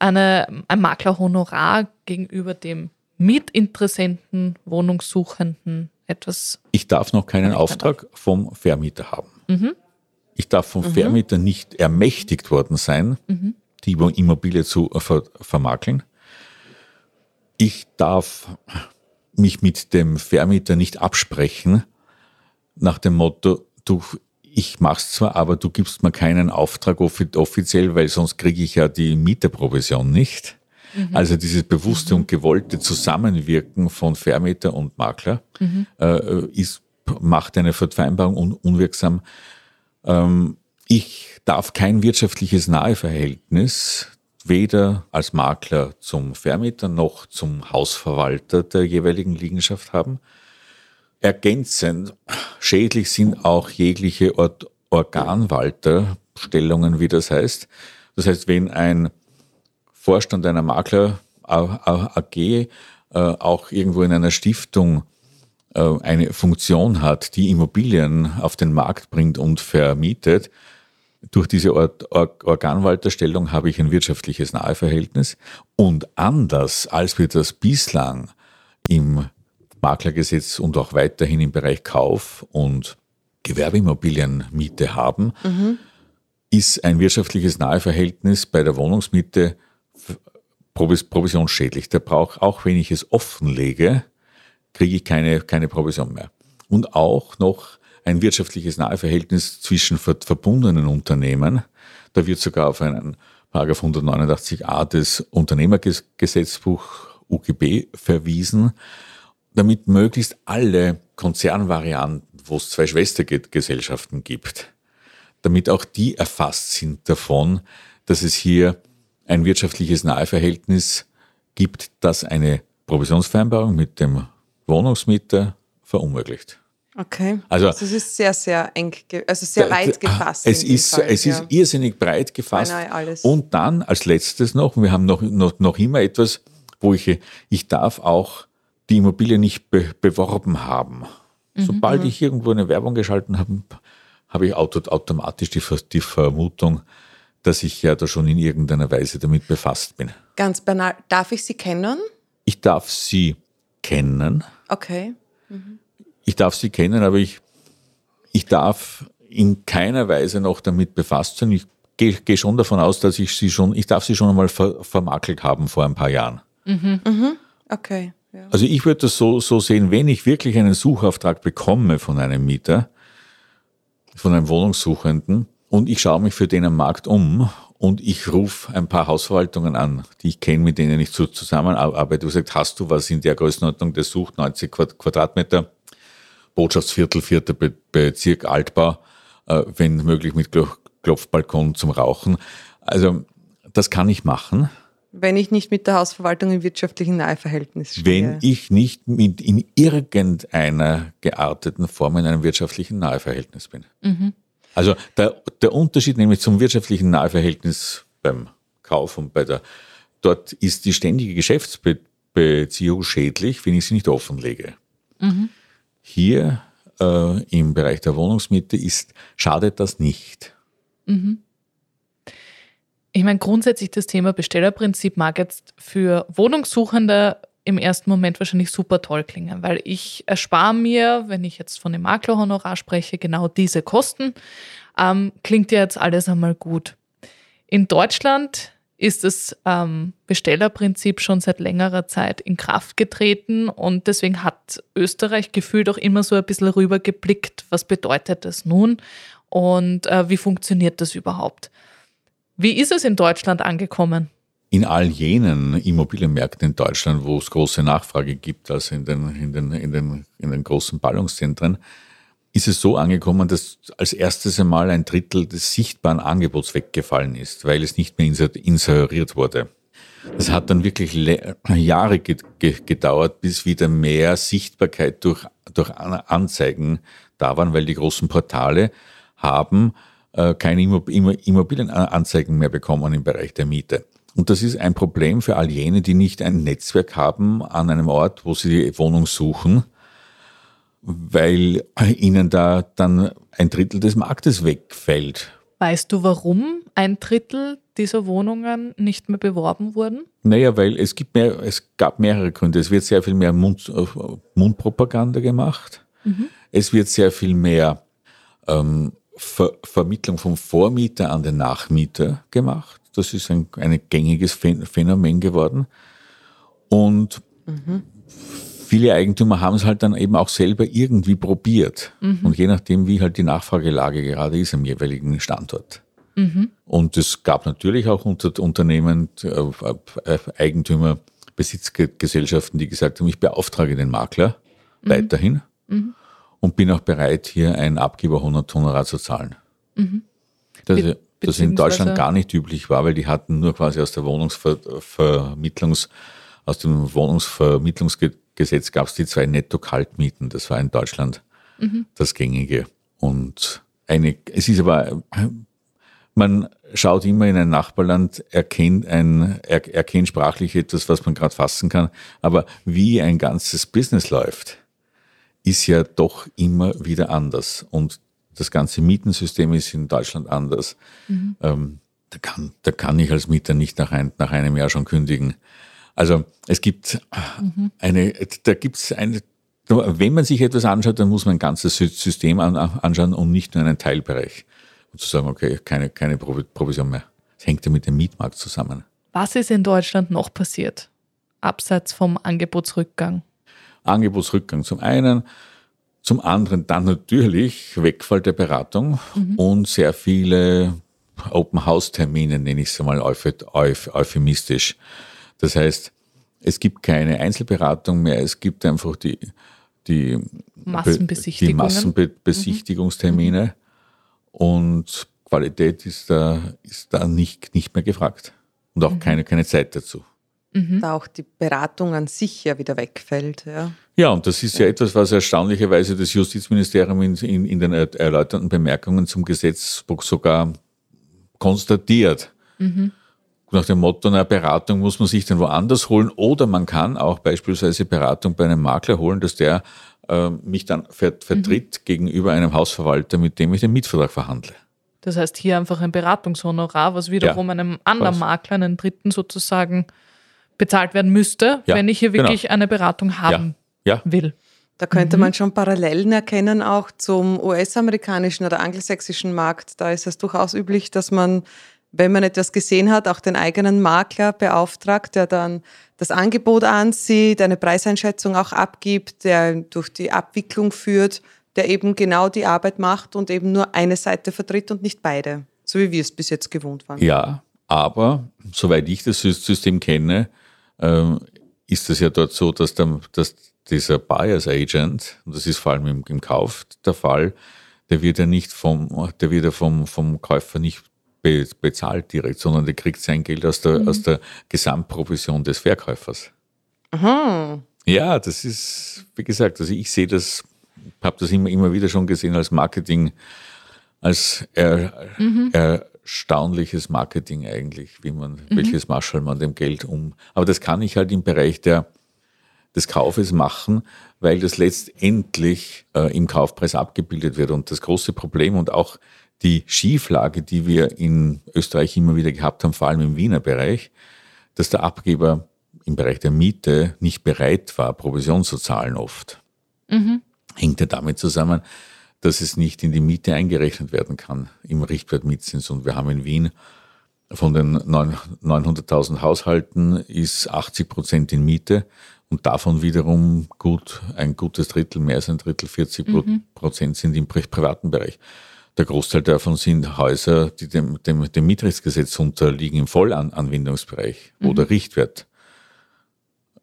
eine, ein Maklerhonorar gegenüber dem Mietinteressenten, Wohnungssuchenden etwas. Ich darf noch keinen Auftrag vom Vermieter haben. Mhm. Ich darf vom mhm. Vermieter nicht ermächtigt worden sein, mhm. die Immobilie zu ver vermakeln. Ich darf mich mit dem Vermieter nicht absprechen nach dem Motto, du, ich mach's zwar, aber du gibst mir keinen Auftrag offiziell, weil sonst kriege ich ja die Mieterprovision nicht. Mhm. Also dieses bewusste mhm. und gewollte Zusammenwirken von Vermieter und Makler mhm. äh, ist, macht eine Vereinbarung un unwirksam. Ähm, ich darf kein wirtschaftliches Naheverhältnis weder als Makler zum Vermieter noch zum Hausverwalter der jeweiligen Liegenschaft haben. Ergänzend schädlich sind auch jegliche Or Organwalterstellungen, wie das heißt. Das heißt, wenn ein Vorstand einer Makler AG äh, auch irgendwo in einer Stiftung äh, eine Funktion hat, die Immobilien auf den Markt bringt und vermietet, durch diese Or Or Organwalterstellung habe ich ein wirtschaftliches Naheverhältnis und anders als wir das bislang im Maklergesetz und auch weiterhin im Bereich Kauf und Gewerbeimmobilienmiete haben, mhm. ist ein wirtschaftliches Naheverhältnis bei der Wohnungsmiete provisionsschädlich. Der braucht, auch wenn ich es offenlege, kriege ich keine, keine Provision mehr. Und auch noch ein wirtschaftliches Naheverhältnis zwischen verbundenen Unternehmen. Da wird sogar auf einen Paragraph 189a des Unternehmergesetzbuch UGB verwiesen, damit möglichst alle Konzernvarianten, wo es zwei Schwestergesellschaften gibt, damit auch die erfasst sind davon, dass es hier ein wirtschaftliches Naheverhältnis gibt, das eine Provisionsvereinbarung mit dem Wohnungsmieter verunmöglicht. Okay. Also, also es ist sehr, sehr eng, also sehr weit gefasst. Es ist, Fall, es ja. ist irrsinnig breit gefasst. alles. Und dann als letztes noch, wir haben noch, noch, noch immer etwas, wo ich, ich darf auch die Immobilie nicht be, beworben haben. Mhm. Sobald mhm. ich irgendwo eine Werbung geschalten habe, habe ich automatisch die, die Vermutung, dass ich ja da schon in irgendeiner Weise damit befasst bin. Ganz banal. Darf ich Sie kennen? Ich darf Sie kennen. Okay. Mhm ich darf sie kennen, aber ich, ich darf in keiner Weise noch damit befasst sein. Ich gehe geh schon davon aus, dass ich sie schon, ich darf sie schon einmal ver, vermakelt haben vor ein paar Jahren. Mhm. Mhm. Okay. Ja. Also ich würde das so, so sehen, wenn ich wirklich einen Suchauftrag bekomme von einem Mieter, von einem Wohnungssuchenden, und ich schaue mich für den am Markt um und ich rufe ein paar Hausverwaltungen an, die ich kenne, mit denen ich zusammenarbeite. Du sagst, hast du was in der Größenordnung, der sucht 90 Quadratmeter, Botschaftsviertel, vierter Be Bezirk Altbau, äh, wenn möglich mit Klopfbalkon zum Rauchen. Also das kann ich machen. Wenn ich nicht mit der Hausverwaltung im wirtschaftlichen Naheverhältnis stehe. Wenn ich nicht mit in irgendeiner gearteten Form in einem wirtschaftlichen Naheverhältnis bin. Mhm. Also der, der Unterschied nämlich zum wirtschaftlichen Naheverhältnis beim Kauf und bei der, dort ist die ständige Geschäftsbeziehung schädlich, wenn ich sie nicht offenlege. Mhm. Hier äh, im Bereich der Wohnungsmiete ist, schadet das nicht. Mhm. Ich meine, grundsätzlich das Thema Bestellerprinzip mag jetzt für Wohnungssuchende im ersten Moment wahrscheinlich super toll klingen, weil ich erspare mir, wenn ich jetzt von dem Maklerhonorar spreche, genau diese Kosten. Ähm, klingt ja jetzt alles einmal gut. In Deutschland ist das ähm, Bestellerprinzip schon seit längerer Zeit in Kraft getreten und deswegen hat Österreich gefühlt auch immer so ein bisschen rübergeblickt, was bedeutet das nun und äh, wie funktioniert das überhaupt. Wie ist es in Deutschland angekommen? In all jenen Immobilienmärkten in Deutschland, wo es große Nachfrage gibt, also in den, in den, in den, in den großen Ballungszentren, ist es so angekommen, dass als erstes einmal ein Drittel des sichtbaren Angebots weggefallen ist, weil es nicht mehr inseriert wurde. Es hat dann wirklich Jahre gedauert, bis wieder mehr Sichtbarkeit durch, durch Anzeigen da waren, weil die großen Portale haben äh, keine Immobilienanzeigen mehr bekommen im Bereich der Miete. Und das ist ein Problem für all jene, die nicht ein Netzwerk haben an einem Ort, wo sie die Wohnung suchen weil ihnen da dann ein Drittel des Marktes wegfällt. Weißt du, warum ein Drittel dieser Wohnungen nicht mehr beworben wurden? Naja, weil es, gibt mehr, es gab mehrere Gründe. Es wird sehr viel mehr Mund, äh, Mundpropaganda gemacht. Mhm. Es wird sehr viel mehr ähm, Ver Vermittlung vom Vormieter an den Nachmieter gemacht. Das ist ein, ein gängiges Phänomen geworden. Und mhm viele Eigentümer haben es halt dann eben auch selber irgendwie probiert. Mhm. Und je nachdem, wie halt die Nachfragelage gerade ist am jeweiligen Standort. Mhm. Und es gab natürlich auch unter Unternehmen, äh, äh, Eigentümer, Besitzgesellschaften, die gesagt haben, ich beauftrage den Makler mhm. weiterhin mhm. und bin auch bereit, hier ein Abgeberhonorar zu zahlen. Mhm. Das, das in Deutschland gar nicht üblich war, weil die hatten nur quasi aus der Wohnungsvermittlungs, aus dem Wohnungsvermittlungsgesetz Gesetz gab es die zwei Netto-Kaltmieten. Das war in Deutschland mhm. das gängige. Und eine, es ist aber, man schaut immer in ein Nachbarland, erkennt, ein, er, erkennt sprachlich etwas, was man gerade fassen kann. Aber wie ein ganzes Business läuft, ist ja doch immer wieder anders. Und das ganze Mietensystem ist in Deutschland anders. Mhm. Ähm, da, kann, da kann ich als Mieter nicht nach, ein, nach einem Jahr schon kündigen. Also es gibt mhm. eine, da gibt es eine, wenn man sich etwas anschaut, dann muss man ein ganzes System anschauen und nicht nur einen Teilbereich. Und zu sagen, okay, keine, keine Provision mehr. Das hängt ja mit dem Mietmarkt zusammen. Was ist in Deutschland noch passiert, abseits vom Angebotsrückgang? Angebotsrückgang zum einen, Zum anderen dann natürlich Wegfall der Beratung mhm. und sehr viele Open-House-Termine, nenne ich es einmal euphemistisch. Das heißt, es gibt keine Einzelberatung mehr, es gibt einfach die, die, Massenbesichtigungen. die Massenbesichtigungstermine mhm. und Qualität ist da, ist da nicht, nicht mehr gefragt und auch mhm. keine, keine Zeit dazu. Mhm. Da auch die Beratung an sich ja wieder wegfällt. Ja, ja und das ist ja etwas, was erstaunlicherweise das Justizministerium in, in, in den erläuternden Bemerkungen zum Gesetzbuch sogar konstatiert. Mhm. Nach dem Motto, eine Beratung muss man sich dann woanders holen oder man kann auch beispielsweise Beratung bei einem Makler holen, dass der äh, mich dann vertritt mhm. gegenüber einem Hausverwalter, mit dem ich den Mietvertrag verhandle. Das heißt hier einfach ein Beratungshonorar, was wiederum ja, einem anderen was? Makler, einen Dritten sozusagen bezahlt werden müsste, ja, wenn ich hier wirklich genau. eine Beratung haben ja, will. Da könnte mhm. man schon Parallelen erkennen, auch zum US-amerikanischen oder angelsächsischen Markt. Da ist es durchaus üblich, dass man, wenn man etwas gesehen hat, auch den eigenen Makler beauftragt, der dann das Angebot ansieht, eine Preiseinschätzung auch abgibt, der durch die Abwicklung führt, der eben genau die Arbeit macht und eben nur eine Seite vertritt und nicht beide, so wie wir es bis jetzt gewohnt waren. Ja, aber soweit ich das System kenne, ähm, ist es ja dort so, dass, der, dass dieser Buyers Agent, und das ist vor allem im, im Kauf der Fall, der wird ja nicht vom, der wird ja vom, vom Käufer nicht be, bezahlt direkt, sondern der kriegt sein Geld aus der, mhm. aus der Gesamtprovision des Verkäufers. Aha. Ja, das ist, wie gesagt, also ich sehe das, habe das immer, immer wieder schon gesehen als Marketing, als er, mhm. er, erstaunliches Marketing eigentlich, wie man, mhm. welches Marschall man dem Geld um. Aber das kann ich halt im Bereich der, des Kaufes machen, weil das letztendlich äh, im Kaufpreis abgebildet wird. Und das große Problem und auch die Schieflage, die wir in Österreich immer wieder gehabt haben, vor allem im Wiener Bereich, dass der Abgeber im Bereich der Miete nicht bereit war, Provision zu zahlen oft. Mhm. Hängt ja damit zusammen, dass es nicht in die Miete eingerechnet werden kann im Richtwert Mietzins. Und wir haben in Wien von den 900.000 Haushalten ist 80 Prozent in Miete und davon wiederum gut ein gutes Drittel, mehr als ein Drittel, 40 mhm. Prozent sind im privaten Bereich. Der Großteil davon sind Häuser, die dem, dem, dem Mietrechtsgesetz unterliegen im Vollanwendungsbereich, wo mhm. der Richtwert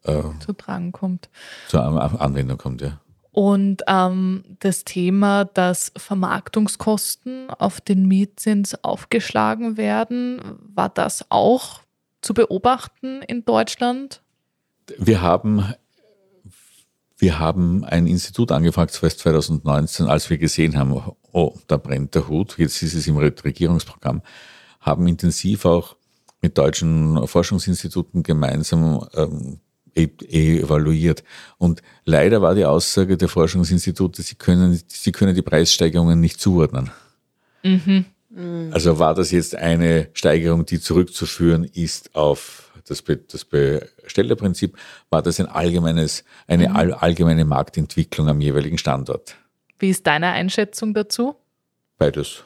äh, zu tragen kommt. Zur Anwendung kommt, ja. Und ähm, das Thema, dass Vermarktungskosten auf den Mietzins aufgeschlagen werden, war das auch zu beobachten in Deutschland? Wir haben, wir haben ein Institut angefragt 2019, als wir gesehen haben, oh, da brennt der Hut, jetzt ist es im Regierungsprogramm, haben intensiv auch mit deutschen Forschungsinstituten gemeinsam ähm, evaluiert. Und leider war die Aussage der Forschungsinstitute, sie können, sie können die Preissteigerungen nicht zuordnen. Mhm. Also war das jetzt eine Steigerung, die zurückzuführen ist auf das, Be das Bestellerprinzip? War das ein allgemeines, eine mhm. all, allgemeine Marktentwicklung am jeweiligen Standort? Wie ist deine Einschätzung dazu? Beides.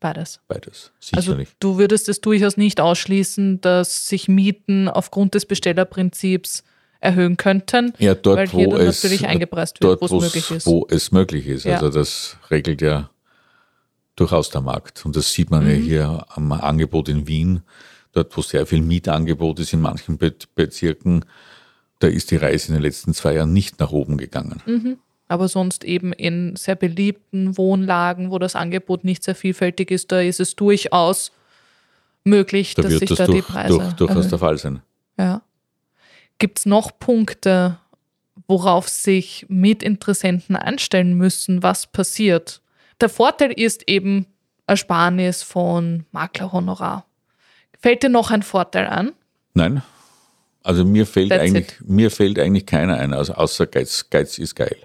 Beides. Beides, sicherlich. Also du würdest es durchaus nicht ausschließen, dass sich Mieten aufgrund des Bestellerprinzips erhöhen könnten, ja, dort, weil hier dann es, natürlich eingepreist wird, wo es möglich ist. Wo es möglich ist. Ja. Also das regelt ja durchaus der Markt. Und das sieht man mhm. ja hier am Angebot in Wien, dort wo sehr viel Mietangebot ist in manchen Be Bezirken, da ist die Reise in den letzten zwei Jahren nicht nach oben gegangen. Mhm. Aber sonst eben in sehr beliebten Wohnlagen, wo das Angebot nicht sehr vielfältig ist, da ist es durchaus möglich, da dass sich das da durch, die Preise durch, durchaus der Fall sein. Ja. Gibt es noch Punkte, worauf sich Mietinteressenten einstellen müssen, was passiert? Der Vorteil ist eben Ersparnis von Maklerhonorar. Fällt dir noch ein Vorteil an? Nein. Also mir fällt, eigentlich, mir fällt eigentlich keiner ein, also außer Geiz, Geiz ist geil.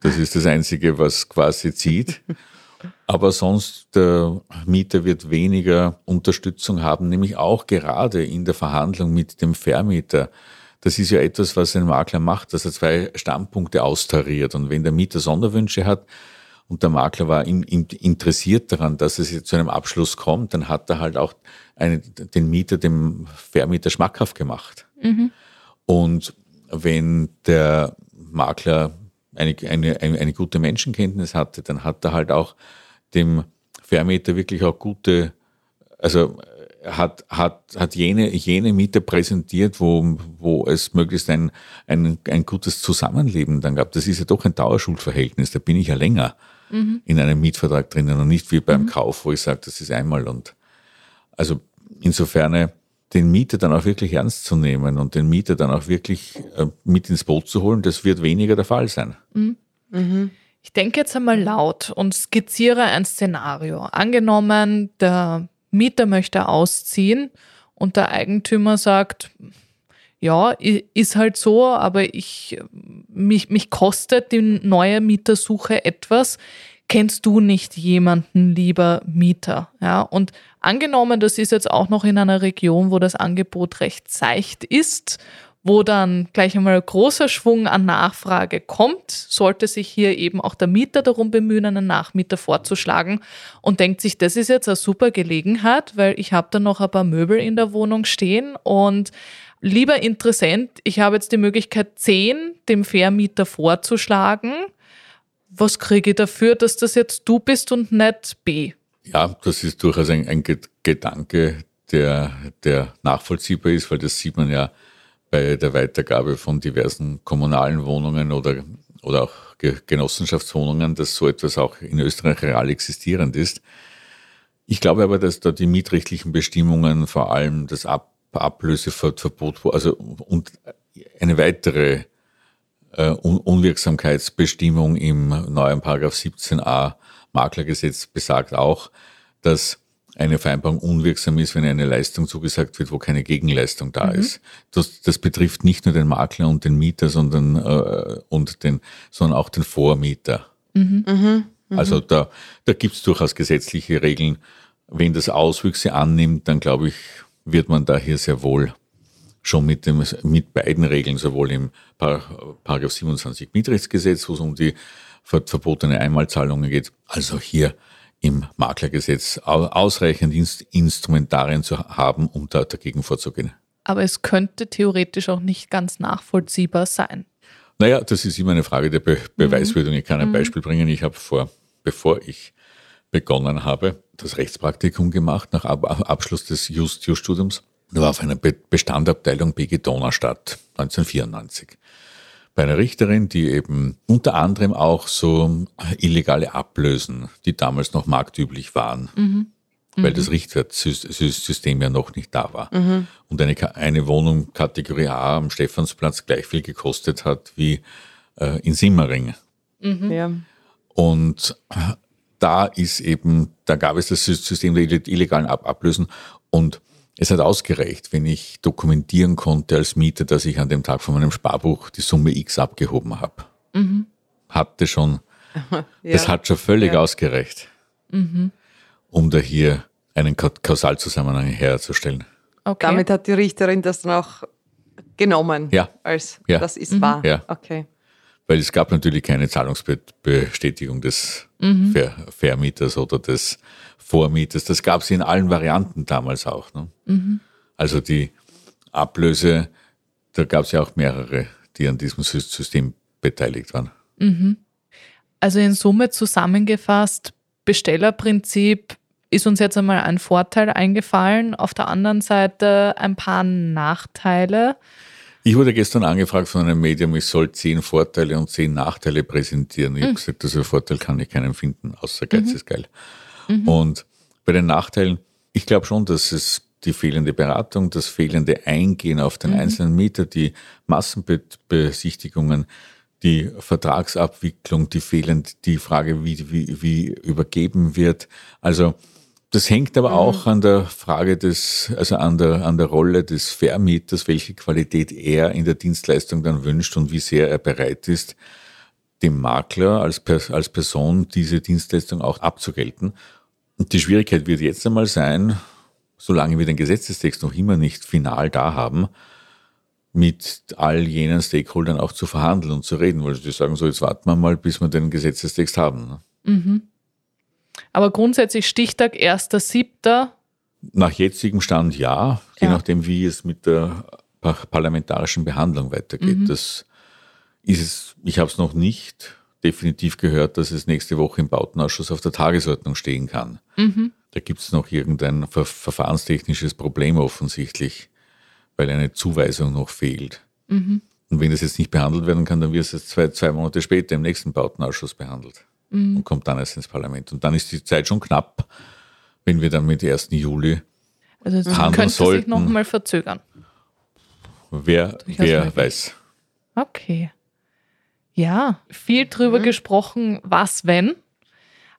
Das ist das Einzige, was quasi zieht. Aber sonst, der Mieter wird weniger Unterstützung haben, nämlich auch gerade in der Verhandlung mit dem Vermieter. Das ist ja etwas, was ein Makler macht, dass er zwei Standpunkte austariert. Und wenn der Mieter Sonderwünsche hat und der Makler war interessiert daran, dass es jetzt zu einem Abschluss kommt, dann hat er halt auch einen, den Mieter dem Vermieter schmackhaft gemacht. Mhm. Und wenn der Makler eine, eine, eine, gute Menschenkenntnis hatte, dann hat er halt auch dem Vermieter wirklich auch gute, also hat, hat, hat jene, jene Mieter präsentiert, wo, wo es möglichst ein, ein, ein gutes Zusammenleben dann gab. Das ist ja doch ein Dauerschuldverhältnis, da bin ich ja länger mhm. in einem Mietvertrag drinnen und nicht wie beim mhm. Kauf, wo ich sage, das ist einmal und also insofern den Mieter dann auch wirklich ernst zu nehmen und den Mieter dann auch wirklich äh, mit ins Boot zu holen, das wird weniger der Fall sein. Mhm. Mhm. Ich denke jetzt einmal laut und skizziere ein Szenario. Angenommen, der Mieter möchte ausziehen und der Eigentümer sagt, ja, ist halt so, aber ich, mich, mich kostet die neue Mietersuche etwas. Kennst du nicht jemanden, lieber Mieter? Ja, und angenommen, das ist jetzt auch noch in einer Region, wo das Angebot recht seicht ist wo dann gleich einmal großer Schwung an Nachfrage kommt, sollte sich hier eben auch der Mieter darum bemühen, einen Nachmieter vorzuschlagen und denkt sich, das ist jetzt eine super Gelegenheit, weil ich habe da noch ein paar Möbel in der Wohnung stehen und lieber Interessent, ich habe jetzt die Möglichkeit, 10 dem Vermieter vorzuschlagen. Was kriege ich dafür, dass das jetzt du bist und nicht B? Ja, das ist durchaus ein, ein Gedanke, der, der nachvollziehbar ist, weil das sieht man ja bei der Weitergabe von diversen kommunalen Wohnungen oder, oder auch Genossenschaftswohnungen, dass so etwas auch in Österreich real existierend ist. Ich glaube aber, dass da die mietrechtlichen Bestimmungen, vor allem das Ab Ablöseverbot, also und eine weitere äh, Unwirksamkeitsbestimmung im neuen Paragraph 17a Maklergesetz besagt auch, dass eine Vereinbarung unwirksam ist, wenn eine Leistung zugesagt wird, wo keine Gegenleistung da mhm. ist. Das, das betrifft nicht nur den Makler und den Mieter, sondern, äh, und den, sondern auch den Vormieter. Mhm. Mhm. mhm. Also da, da gibt es durchaus gesetzliche Regeln. Wenn das Auswüchse annimmt, dann glaube ich, wird man da hier sehr wohl schon mit, dem, mit beiden Regeln, sowohl im Paragraph 27 Mietrechtsgesetz, wo es um die verbotene Einmalzahlungen geht, als auch hier im Maklergesetz ausreichend Instrumentarien zu haben, um da dagegen vorzugehen. Aber es könnte theoretisch auch nicht ganz nachvollziehbar sein. Naja, das ist immer eine Frage der Be Beweiswürdigung. Ich kann ein mhm. Beispiel bringen. Ich habe vor, bevor ich begonnen habe, das Rechtspraktikum gemacht, nach Ab Abschluss des Just-Studiums. Da war auf einer Be Bestandabteilung BG Donaustadt 1994 bei einer Richterin, die eben unter anderem auch so illegale Ablösen, die damals noch marktüblich waren, mhm. weil mhm. das Richtwertsystem ja noch nicht da war. Mhm. Und eine, eine Wohnung Kategorie A am Stephansplatz gleich viel gekostet hat wie äh, in Simmering. Mhm. Ja. Und da ist eben, da gab es das System der illegalen Ablösen und es hat ausgereicht, wenn ich dokumentieren konnte als Mieter, dass ich an dem Tag von meinem Sparbuch die Summe X abgehoben habe. Mhm. Hatte schon, ja. das hat schon völlig ja. ausgereicht, mhm. um da hier einen Kausalzusammenhang herzustellen. Okay. Damit hat die Richterin das dann auch genommen, ja. als ja. das ist mhm. wahr. Ja. Okay. Weil es gab natürlich keine Zahlungsbestätigung des mhm. Ver Vermieters oder des Vormieters. Das gab es in allen Varianten damals auch. Ne? Mhm. Also die Ablöse, da gab es ja auch mehrere, die an diesem System beteiligt waren. Mhm. Also in Summe zusammengefasst, Bestellerprinzip ist uns jetzt einmal ein Vorteil eingefallen, auf der anderen Seite ein paar Nachteile. Ich wurde gestern angefragt von einem Medium, ich soll zehn Vorteile und zehn Nachteile präsentieren. Ich mhm. habe gesagt, also Vorteil kann ich keinen finden, außer Geiz mhm. ist geil. Mhm. Und bei den Nachteilen, ich glaube schon, dass es die fehlende Beratung, das fehlende Eingehen auf den mhm. einzelnen Mieter, die Massenbesichtigungen, die Vertragsabwicklung, die fehlend, die Frage, wie, wie, wie übergeben wird. Also das hängt aber mhm. auch an der Frage des, also an der, an der Rolle des Vermieters, welche Qualität er in der Dienstleistung dann wünscht und wie sehr er bereit ist, dem Makler als, als Person diese Dienstleistung auch abzugelten. Und die Schwierigkeit wird jetzt einmal sein, solange wir den Gesetzestext noch immer nicht final da haben, mit all jenen Stakeholdern auch zu verhandeln und zu reden, weil sie sagen so, jetzt warten wir mal, bis wir den Gesetzestext haben. Ne? Mhm. Aber grundsätzlich Stichtag 1.7. Nach jetzigem Stand ja, je ja. nachdem, wie es mit der parlamentarischen Behandlung weitergeht. Mhm. Das ist es, ich habe es noch nicht definitiv gehört, dass es nächste Woche im Bautenausschuss auf der Tagesordnung stehen kann. Mhm. Da gibt es noch irgendein ver verfahrenstechnisches Problem offensichtlich, weil eine Zuweisung noch fehlt. Mhm. Und wenn das jetzt nicht behandelt werden kann, dann wird es zwei, zwei Monate später im nächsten Bautenausschuss behandelt mhm. und kommt dann erst ins Parlament. Und dann ist die Zeit schon knapp, wenn wir dann mit 1. Juli also das handeln könnte sollten. sich nochmal verzögern. Wer, wer weiß. Okay. Ja, viel drüber mhm. gesprochen, was wenn.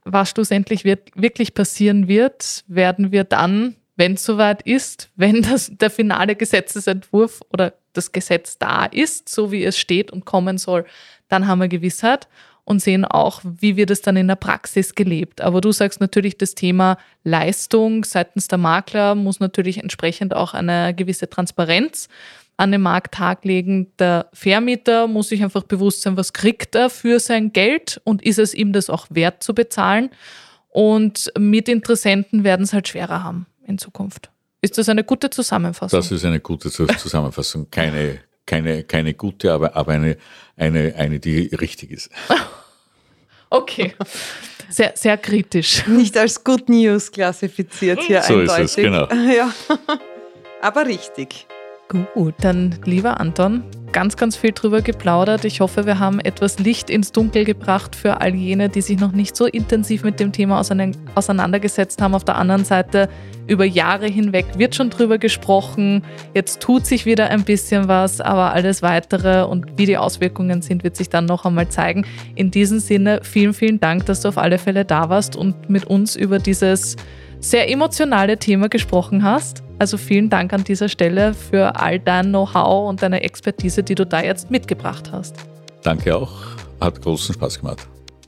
Was schlussendlich wird, wirklich passieren wird, werden wir dann, wenn es soweit ist, wenn das, der finale Gesetzesentwurf oder das Gesetz da ist, so wie es steht und kommen soll, dann haben wir Gewissheit und sehen auch, wie wird es dann in der Praxis gelebt. Aber du sagst natürlich, das Thema Leistung seitens der Makler muss natürlich entsprechend auch eine gewisse Transparenz an den Markttag legen. Der Vermieter muss sich einfach bewusst sein, was kriegt er für sein Geld und ist es ihm das auch wert zu bezahlen. Und Mitinteressenten werden es halt schwerer haben in Zukunft. Ist das eine gute Zusammenfassung? Das ist eine gute Zusammenfassung. Keine, keine, keine gute, aber, aber eine, eine, eine, die richtig ist. Okay. Sehr, sehr kritisch. Nicht als Good News klassifiziert hier so eindeutig. So ist es, genau. Ja. Aber richtig. Gut, dann lieber Anton, ganz, ganz viel drüber geplaudert. Ich hoffe, wir haben etwas Licht ins Dunkel gebracht für all jene, die sich noch nicht so intensiv mit dem Thema auseinandergesetzt haben. Auf der anderen Seite, über Jahre hinweg wird schon drüber gesprochen. Jetzt tut sich wieder ein bisschen was, aber alles weitere und wie die Auswirkungen sind, wird sich dann noch einmal zeigen. In diesem Sinne, vielen, vielen Dank, dass du auf alle Fälle da warst und mit uns über dieses sehr emotionale Thema gesprochen hast. Also vielen Dank an dieser Stelle für all dein Know-how und deine Expertise, die du da jetzt mitgebracht hast. Danke auch. Hat großen Spaß gemacht.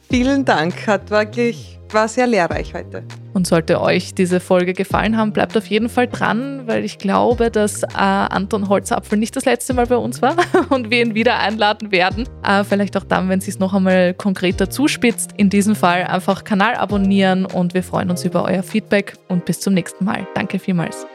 Vielen Dank. Hat wirklich war sehr lehrreich heute. Und sollte euch diese Folge gefallen haben, bleibt auf jeden Fall dran, weil ich glaube, dass äh, Anton Holzapfel nicht das letzte Mal bei uns war und wir ihn wieder einladen werden. Äh, vielleicht auch dann, wenn es sich noch einmal konkreter zuspitzt. In diesem Fall einfach Kanal abonnieren und wir freuen uns über euer Feedback und bis zum nächsten Mal. Danke vielmals.